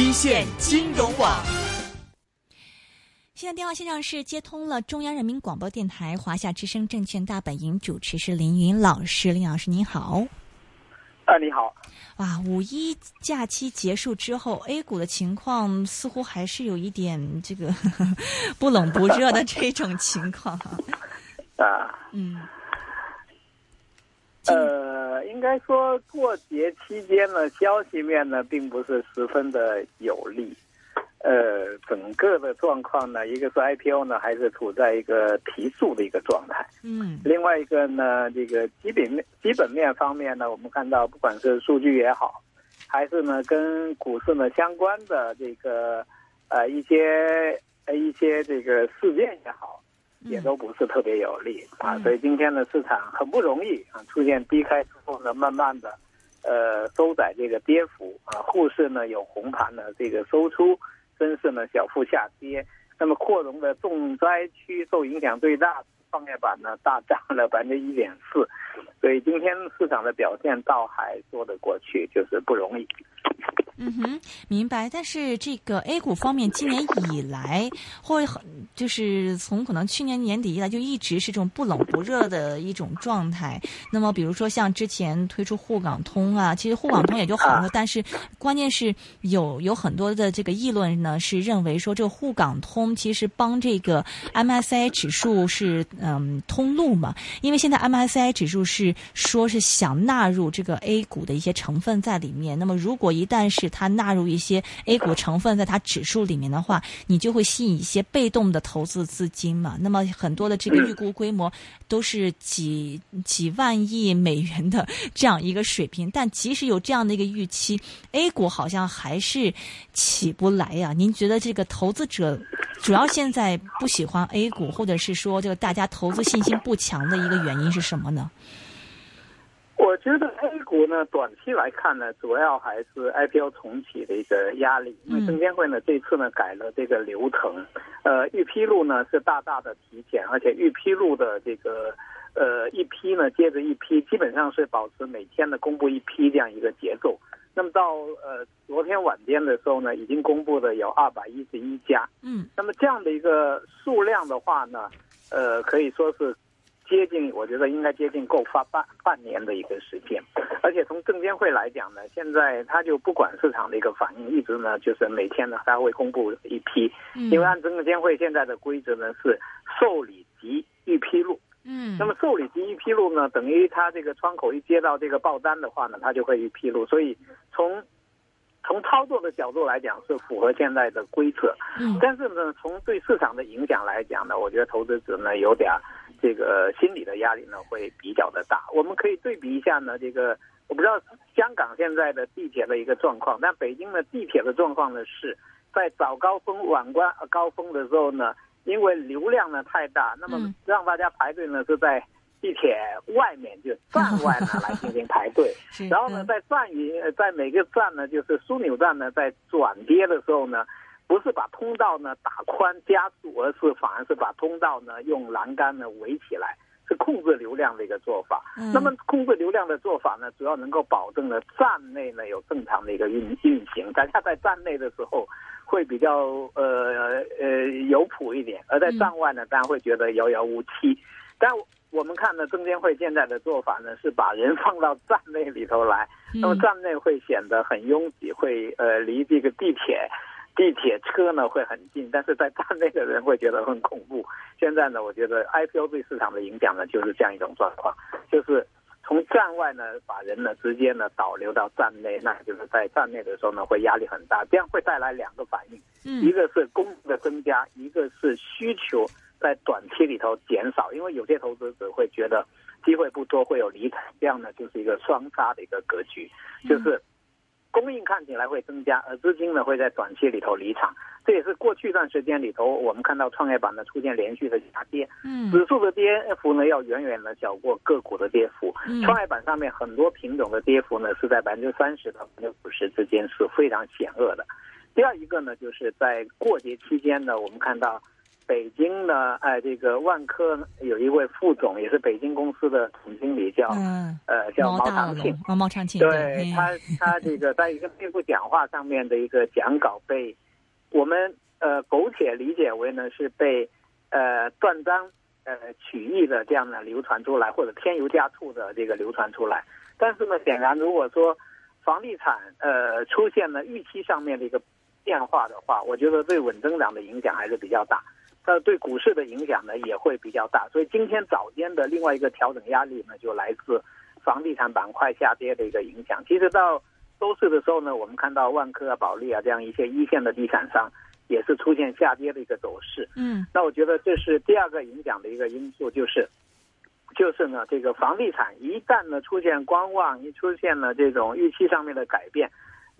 一线金融网。现在电话线上是接通了中央人民广播电台华夏之声证券大本营主持是林云老师，林老师您好。啊，你好。哇，五一假期结束之后，A 股的情况似乎还是有一点这个 不冷不热的这种情况啊。嗯。呃，应该说过节期间呢，消息面呢并不是十分的有利。呃，整个的状况呢，一个是 IPO 呢，还是处在一个提速的一个状态。嗯。另外一个呢，这个基本面基本面方面呢，我们看到不管是数据也好，还是呢跟股市呢相关的这个呃一些呃一些这个事件也好，也都不是特别有利啊。所以今天的市场很不容易啊，出现低开之后呢，慢慢的呃收窄这个跌幅啊，沪市呢有红盘的这个收出。深市呢小幅下跌，那么扩容的重灾区受影响最大，创业板呢大涨了百分之一点四，所以今天市场的表现倒还说得过去，就是不容易。嗯哼，明白。但是这个 A 股方面，今年以来会很，就是从可能去年年底以来就一直是这种不冷不热的一种状态。那么，比如说像之前推出沪港通啊，其实沪港通也就好了，但是关键是有有很多的这个议论呢，是认为说这个沪港通其实帮这个 MSCI 指数是嗯通路嘛，因为现在 MSCI 指数是说是想纳入这个 A 股的一些成分在里面。那么如果一旦是它纳入一些 A 股成分在它指数里面的话，你就会吸引一些被动的投资资金嘛。那么很多的这个预估规模都是几几万亿美元的这样一个水平，但即使有这样的一个预期，A 股好像还是起不来呀。您觉得这个投资者主要现在不喜欢 A 股，或者是说这个大家投资信心不强的一个原因是什么呢？我觉得 A 股呢，短期来看呢，主要还是 IPO 重启的一个压力。因为证监会呢，这次呢改了这个流程，呃，预披露呢是大大的提前，而且预披露的这个呃一批呢接着一批，基本上是保持每天的公布一批这样一个节奏。那么到呃昨天晚间的时候呢，已经公布的有二百一十一家。嗯，那么这样的一个数量的话呢，呃，可以说是。接近，我觉得应该接近够发半半年的一个时间，而且从证监会来讲呢，现在他就不管市场的一个反应，一直呢就是每天呢他会公布一批，因为按证监会现在的规则呢是受理及预披露，嗯，那么受理及预披露呢，等于他这个窗口一接到这个报单的话呢，他就会预披露，所以从从操作的角度来讲是符合现在的规则，嗯，但是呢从对市场的影响来讲呢，我觉得投资者呢有点。这个心理的压力呢会比较的大，我们可以对比一下呢，这个我不知道香港现在的地铁的一个状况，但北京的地铁的状况呢是在早高峰、晚关高峰的时候呢，因为流量呢太大，那么让大家排队呢是在地铁外面就站外呢来进行排队，然后呢在站与在每个站呢就是枢纽站呢在转跌的时候呢。不是把通道呢打宽加速，而是反而是把通道呢用栏杆呢围起来，是控制流量的一个做法。那么控制流量的做法呢，主要能够保证了站内呢有正常的一个运运行。大家在站内的时候会比较呃呃有谱一点，而在站外呢，大家会觉得遥遥无期。但我们看呢，证监会现在的做法呢，是把人放到站内里头来，那么站内会显得很拥挤，会呃离这个地铁。地铁车呢会很近，但是在站内的人会觉得很恐怖。现在呢，我觉得 IPO 对市场的影响呢就是这样一种状况，就是从站外呢把人呢直接呢导流到站内，那就是在站内的时候呢会压力很大，这样会带来两个反应，一个是供的增加，一个是需求在短期里头减少，因为有些投资者会觉得机会不多，会有离开，这样呢就是一个双杀的一个格局，就是。供应看起来会增加，而资金呢会在短期里头离场，这也是过去一段时间里头我们看到创业板呢出现连续的下跌，嗯，指数的跌幅呢要远远的小过个股的跌幅，创业板上面很多品种的跌幅呢是在百分之三十到百分之五十之间是非常险恶的。第二一个呢就是在过节期间呢，我们看到北京呢，哎，这个万科有一位副总，也是北京公司的总经理，叫嗯，呃叫毛长庆。毛，毛长庆，对他，他这个在一个内部讲话上面的一个讲稿被我们呃苟且理解为呢是被呃断章呃取义的这样的流传出来，或者添油加醋的这个流传出来。但是呢，显然如果说房地产呃出现了预期上面的一个变化的话，我觉得对稳增长的影响还是比较大。那对股市的影响呢也会比较大。所以今天早间的另外一个调整压力呢，就来自房地产板块下跌的一个影响。其实到周四的时候呢，我们看到万科啊、保利啊这样一些一线的地产商也是出现下跌的一个走势。嗯，那我觉得这是第二个影响的一个因素，就是就是呢，这个房地产一旦呢出现观望，一出现了这种预期上面的改变。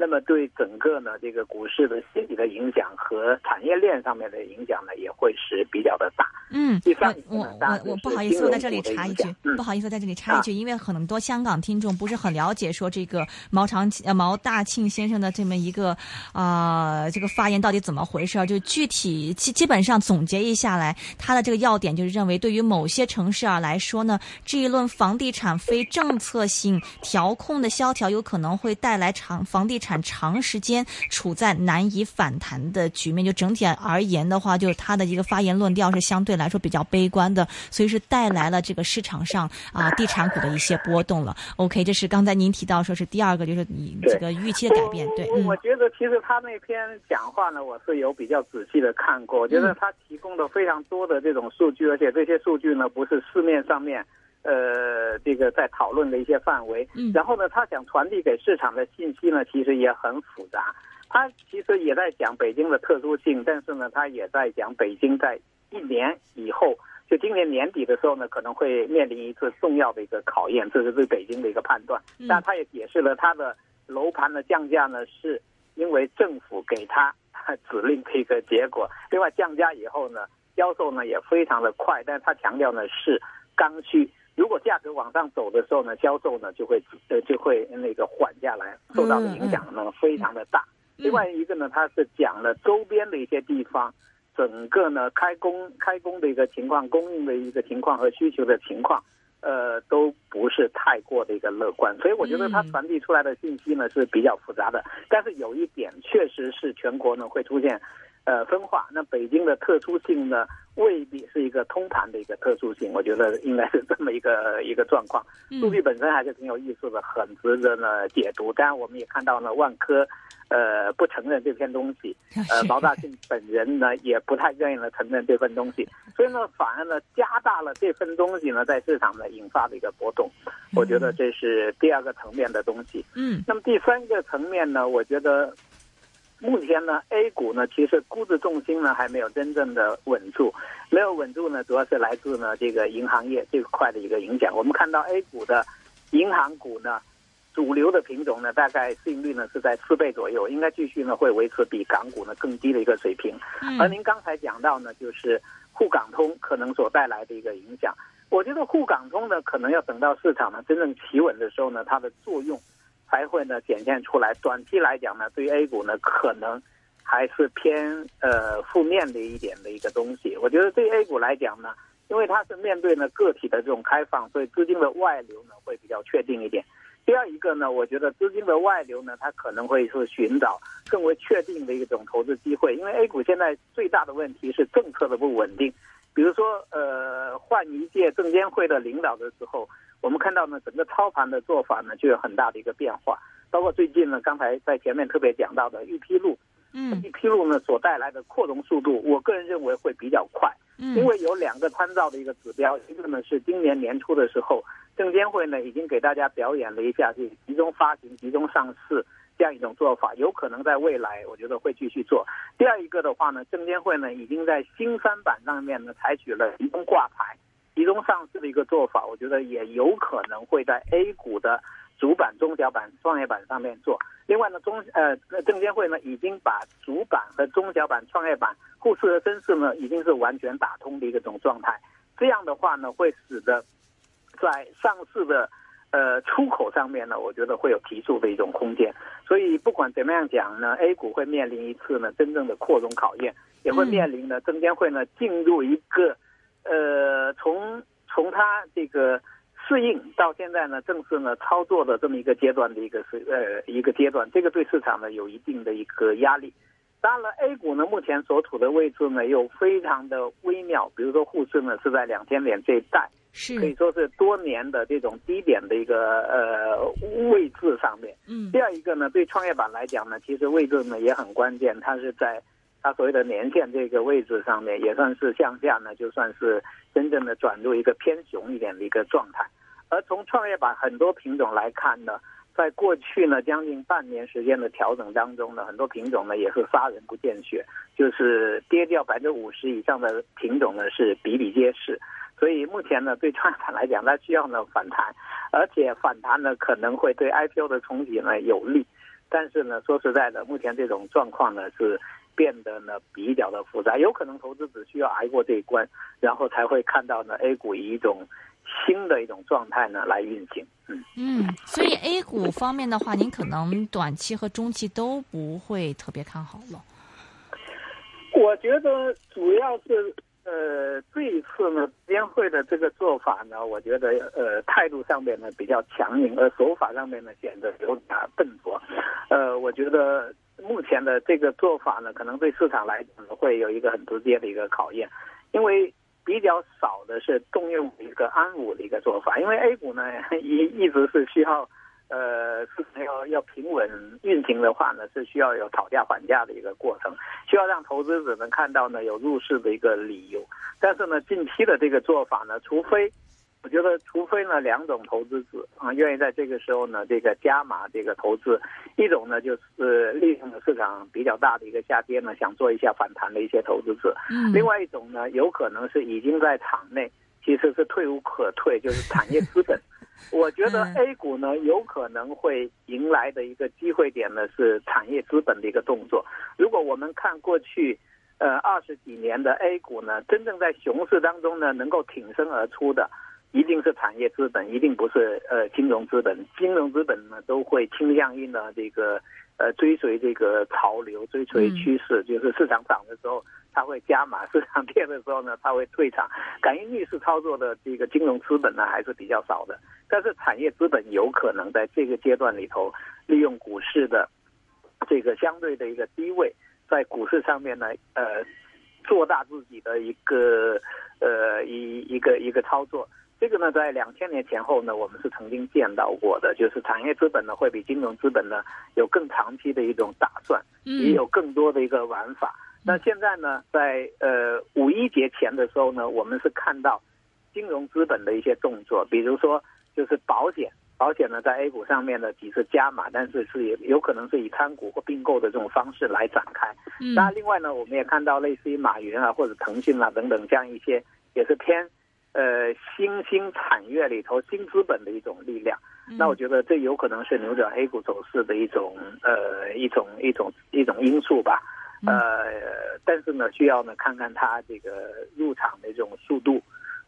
那么对整个呢这个股市的心理的影响和产业链上面的影响呢，也会是比较的大。嗯，第三，我我我不好意思，我在这里插一句，不好意思，在这里插一句，因为很多香港听众不是很了解说这个毛长呃毛大庆先生的这么一个啊这个发言到底怎么回事儿，就具体基基本上总结一下来，他的这个要点就是认为，对于某些城市啊来说呢，这一轮房地产非政策性调控的萧条，有可能会带来长房地产。长时间处在难以反弹的局面，就整体而言的话，就是他的一个发言论调是相对来说比较悲观的，所以是带来了这个市场上啊地产股的一些波动了。OK，这是刚才您提到说是第二个，就是你这个预期的改变。对，我觉得其实他那篇讲话呢，我是有比较仔细的看过，我觉得他提供了非常多的这种数据，而且这些数据呢不是市面上面。呃，这个在讨论的一些范围，嗯，然后呢，他想传递给市场的信息呢，其实也很复杂。他其实也在讲北京的特殊性，但是呢，他也在讲北京在一年以后，就今年年底的时候呢，可能会面临一次重要的一个考验，这是对北京的一个判断。但他也解释了他的楼盘的降价呢，是因为政府给他指令的一个结果。另外，降价以后呢，销售呢也非常的快，但是他强调呢是刚需。如果价格往上走的时候呢，销售呢就会呃就会那个缓下来，受到的影响呢非常的大。另外一个呢，它是讲了周边的一些地方，整个呢开工开工的一个情况、供应的一个情况和需求的情况，呃都不是太过的一个乐观。所以我觉得它传递出来的信息呢是比较复杂的。但是有一点确实是全国呢会出现。呃，分化。那北京的特殊性呢，未必是一个通盘的一个特殊性，我觉得应该是这么一个一个状况。数据本身还是挺有意思的，很值得呢解读。当然，我们也看到呢，万科，呃，不承认这篇东西。呃，毛大庆本人呢，也不太愿意呢承认这份东西。所以呢，反而呢，加大了这份东西呢，在市场呢引发的一个波动。我觉得这是第二个层面的东西。嗯。那么第三个层面呢，我觉得。目前呢，A 股呢，其实估值重心呢还没有真正的稳住，没有稳住呢，主要是来自呢这个银行业这块的一个影响。我们看到 A 股的银行股呢，主流的品种呢，大概市盈率呢是在四倍左右，应该继续呢会维持比港股呢更低的一个水平。而您刚才讲到呢，就是沪港通可能所带来的一个影响，我觉得沪港通呢，可能要等到市场呢真正企稳的时候呢，它的作用。才会呢显现出来。短期来讲呢，对于 A 股呢，可能还是偏呃负面的一点的一个东西。我觉得对于 A 股来讲呢，因为它是面对呢个体的这种开放，所以资金的外流呢会比较确定一点。第二一个呢，我觉得资金的外流呢，它可能会是寻找更为确定的一种投资机会。因为 A 股现在最大的问题是政策的不稳定。比如说，呃，换一届证监会的领导的时候。我们看到呢，整个操盘的做法呢就有很大的一个变化，包括最近呢，刚才在前面特别讲到的预披露，嗯，预披露呢所带来的扩容速度，我个人认为会比较快，嗯，因为有两个参照的一个指标，一个呢是今年年初的时候，证监会呢已经给大家表演了一下，就集中发行、集中上市这样一种做法，有可能在未来我觉得会继续做。第二一个的话呢，证监会呢已经在新三板上面呢采取了集中挂牌。集中上市的一个做法，我觉得也有可能会在 A 股的主板、中小板、创业板上面做。另外呢，中呃证监会呢已经把主板和中小板、创业板、沪市和深市呢已经是完全打通的一个种状态。这样的话呢，会使得在上市的呃，出口上面呢，我觉得会有提速的一种空间。所以不管怎么样讲呢，A 股会面临一次呢真正的扩容考验，也会面临呢证监会呢进入一个，呃，从从它这个适应到现在呢正式呢操作的这么一个阶段的一个是呃一个阶段，这个对市场呢有一定的一个压力。当然了，A 股呢目前所处的位置呢又非常的微妙，比如说沪市呢是在两千点这一带。是可以说是多年的这种低点的一个呃位置上面。嗯第二一个呢，对创业板来讲呢，其实位置呢也很关键，它是在它所谓的年线这个位置上面，也算是向下呢，就算是真正的转入一个偏熊一点的一个状态。而从创业板很多品种来看呢，在过去呢将近半年时间的调整当中呢，很多品种呢也是杀人不见血，就是跌掉百分之五十以上的品种呢是比比皆是。所以目前呢，对创业板来讲，它需要呢反弹，而且反弹呢可能会对 IPO 的重启呢有利。但是呢，说实在的，目前这种状况呢是变得呢比较的复杂，有可能投资只需要挨过这一关，然后才会看到呢 A 股以一种新的一种状态呢来运行。嗯嗯，所以 A 股方面的话，您可能短期和中期都不会特别看好了。我觉得主要是。呃，这一次呢，监会的这个做法呢，我觉得呃态度上面呢比较强硬，而手法上面呢显得有点笨拙。呃，我觉得目前的这个做法呢，可能对市场来讲会有一个很直接的一个考验，因为比较少的是动用一个安抚的一个做法，因为 A 股呢 一一直是需要。呃，市场要要平稳运行的话呢，是需要有讨价还价的一个过程，需要让投资者能看到呢有入市的一个理由。但是呢，近期的这个做法呢，除非我觉得，除非呢两种投资者啊愿意在这个时候呢这个加码这个投资，一种呢就是利用了市场比较大的一个下跌呢，想做一下反弹的一些投资者；嗯，另外一种呢，有可能是已经在场内，其实是退无可退，就是产业资本。我觉得 A 股呢，有可能会迎来的一个机会点呢，是产业资本的一个动作。如果我们看过去，呃，二十几年的 A 股呢，真正在熊市当中呢，能够挺身而出的，一定是产业资本，一定不是呃金融资本。金融资本呢，都会倾向于呢这个呃追随这个潮流，追随趋势，就是市场涨的时候。它会加码，市场跌的时候呢，它会退场。敢于逆势操作的这个金融资本呢，还是比较少的。但是产业资本有可能在这个阶段里头，利用股市的这个相对的一个低位，在股市上面呢，呃，做大自己的一个呃一一个一个操作。这个呢，在两千年前后呢，我们是曾经见到过的，就是产业资本呢会比金融资本呢有更长期的一种打算，也有更多的一个玩法。那现在呢，在呃五一节前的时候呢，我们是看到金融资本的一些动作，比如说就是保险，保险呢在 A 股上面呢几次加码，但是是也有可能是以参股或并购的这种方式来展开。嗯，那另外呢，我们也看到类似于马云啊或者腾讯啊等等这样一些也是偏呃新兴产业里头新资本的一种力量。那我觉得这有可能是扭转 A 股走势的一种呃一种一种一种因素吧。呃，但是呢，需要呢看看它这个入场的这种速度，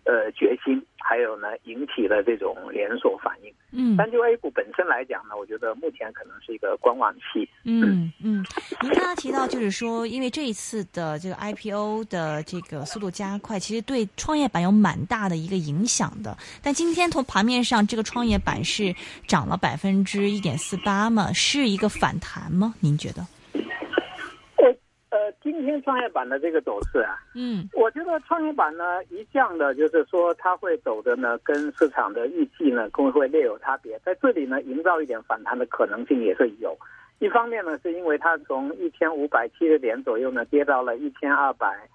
呃，决心，还有呢引起了这种连锁反应。嗯，但就 A 股本身来讲呢，我觉得目前可能是一个观望期。嗯嗯，您刚刚提到就是说，因为这一次的这个 IPO 的这个速度加快，其实对创业板有蛮大的一个影响的。但今天从盘面上，这个创业板是涨了百分之一点四八嘛，是一个反弹吗？您觉得？呃，今天创业板的这个走势啊，嗯，我觉得创业板呢，一向的就是说它会走的呢，跟市场的预计呢，会会略有差别。在这里呢，营造一点反弹的可能性也是有。一方面呢，是因为它从一千五百七十点左右呢，跌到了一千二百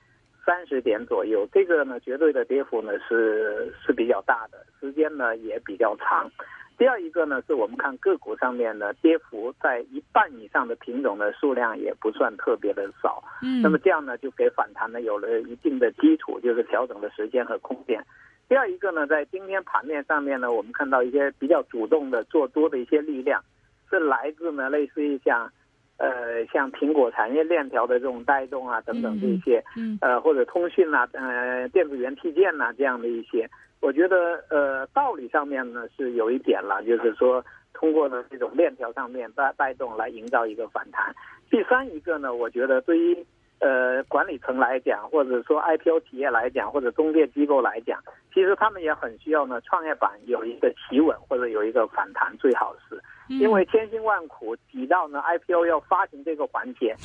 三十点左右，这个呢，绝对的跌幅呢是是比较大的，时间呢也比较长。第二一个呢，是我们看个股上面呢，跌幅在一半以上的品种的数量也不算特别的少。嗯，那么这样呢，就给反弹呢有了一定的基础，就是调整的时间和空间。第二一个呢，在今天盘面上面呢，我们看到一些比较主动的做多的一些力量，是来自呢类似于像，呃，像苹果产业链条的这种带动啊等等这些，嗯，呃或者通讯啊，呃电子元器件呐这样的一些。我觉得呃道理上面呢是有一点了，就是说通过呢这种链条上面带带动来营造一个反弹。第三一个呢，我觉得对于呃管理层来讲，或者说 IPO 企业来讲，或者中介机构来讲，其实他们也很需要呢创业板有一个企稳或者有一个反弹，最好是。因为千辛万苦挤到呢 IPO 要发行这个环节，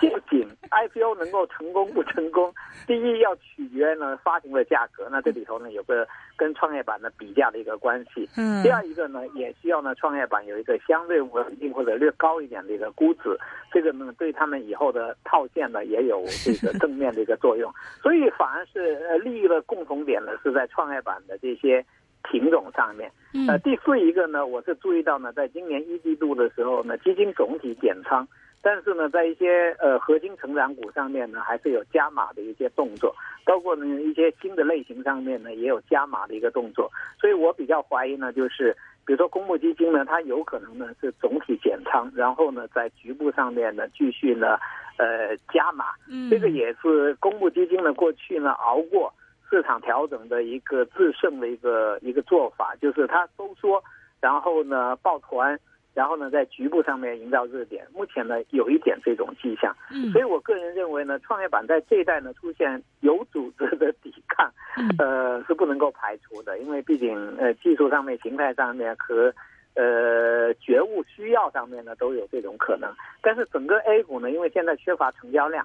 不仅 IPO 能够成功不成功，第一要取决呢发行的价格，那这里头呢有个跟创业板的比价的一个关系。嗯。第二一个呢，也需要呢创业板有一个相对稳定或者略高一点的一个估值，这个呢对他们以后的套现呢也有这个正面的一个作用。所以反而是呃利益的共同点呢是在创业板的这些。品种上面，呃，第四一个呢，我是注意到呢，在今年一季度的时候呢，基金总体减仓，但是呢，在一些呃核心成长股上面呢，还是有加码的一些动作，包括呢一些新的类型上面呢，也有加码的一个动作，所以我比较怀疑呢，就是比如说公募基金呢，它有可能呢是总体减仓，然后呢在局部上面呢继续呢呃加码，这个也是公募基金呢过去呢熬过。市场调整的一个制胜的一个一个做法，就是它收缩，然后呢抱团，然后呢在局部上面营造热点。目前呢有一点这种迹象，所以我个人认为呢，创业板在这一代呢出现有组织的抵抗，呃是不能够排除的，因为毕竟呃技术上面、形态上面和呃觉悟需要上面呢都有这种可能。但是整个 A 股呢，因为现在缺乏成交量。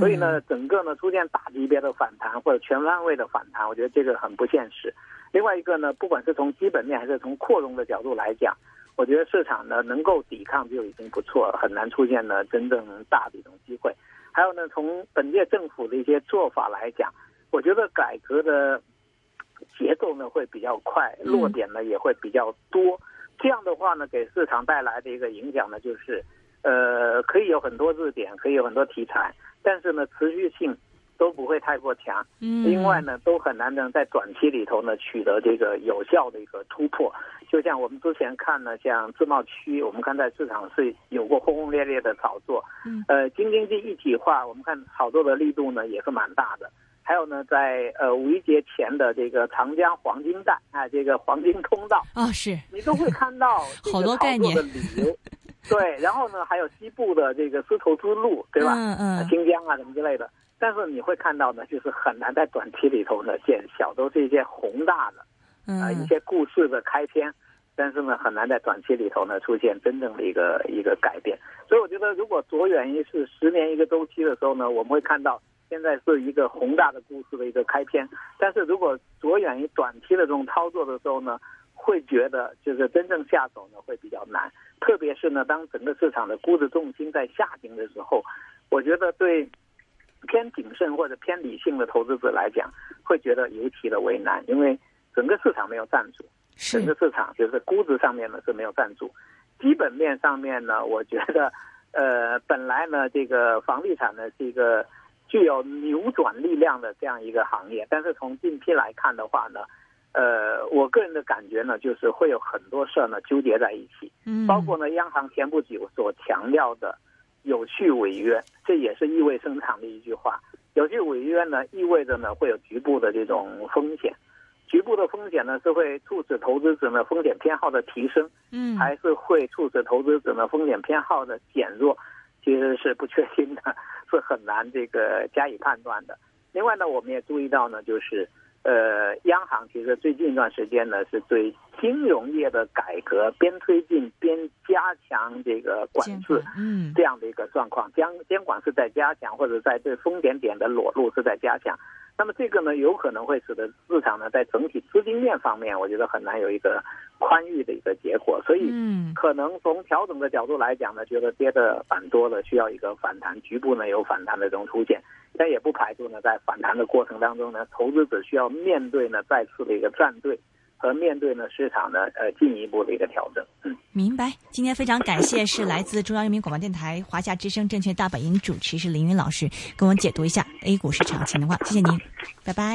所以呢，整个呢出现大级别的反弹或者全方位的反弹，我觉得这个很不现实。另外一个呢，不管是从基本面还是从扩容的角度来讲，我觉得市场呢能够抵抗就已经不错了，很难出现呢真正大的一种机会。还有呢，从本届政府的一些做法来讲，我觉得改革的节奏呢会比较快，落点呢也会比较多。这样的话呢，给市场带来的一个影响呢，就是呃可以有很多热点，可以有很多题材。但是呢，持续性都不会太过强。嗯，另外呢，都很难能在短期里头呢取得这个有效的一个突破。就像我们之前看呢，像自贸区，我们看在市场是有过轰轰烈烈的炒作。嗯，呃，京津冀一体化，我们看炒作的力度呢也是蛮大的。还有呢，在呃五一节前的这个长江黄金带啊，这个黄金通道啊，是你都会看到好多概念的理由。对，然后呢，还有西部的这个丝绸之路，对吧？嗯嗯。新疆啊，什么之类的。但是你会看到呢，就是很难在短期里头呢见效，都是一些宏大的，啊，一些故事的开篇。但是呢，很难在短期里头呢出现真正的一个一个改变。所以我觉得，如果着眼于是十年一个周期的时候呢，我们会看到现在是一个宏大的故事的一个开篇。但是如果着眼于短期的这种操作的时候呢，会觉得就是真正下手呢会比较难。特别是呢，当整个市场的估值重心在下行的时候，我觉得对偏谨慎或者偏理性的投资者来讲，会觉得尤其的为难，因为整个市场没有站住，整个市场就是估值上面呢是没有站住，基本面上面呢，我觉得呃本来呢这个房地产呢是一个具有扭转力量的这样一个行业，但是从近期来看的话呢。呃，我个人的感觉呢，就是会有很多事儿呢纠结在一起，嗯，包括呢，央行前不久所强调的有序违约，这也是意味深长的一句话。有序违约呢，意味着呢会有局部的这种风险，局部的风险呢是会促使投资者呢风险偏好的提升，嗯，还是会促使投资者呢风险偏好的减弱，其实是不确定的，是很难这个加以判断的。另外呢，我们也注意到呢，就是。呃，央行其实最近一段时间呢，是对金融业的改革边推进边加强这个管制，嗯，这样的一个状况，监监管是在加强，或者在对风险点的裸露是在加强。那么这个呢，有可能会使得市场呢，在整体资金面方面，我觉得很难有一个宽裕的一个结果。所以，可能从调整的角度来讲呢，觉得跌的蛮多的，需要一个反弹，局部呢有反弹的这种出现。但也不排除呢，在反弹的过程当中呢，投资者需要面对呢再次的一个站队，和面对呢市场呢呃进一步的一个调整。嗯，明白。今天非常感谢是来自中央人民广播电台华夏之声证券大本营主持是林云老师，跟我们解读一下 A 股市场情况。谢谢您，拜拜。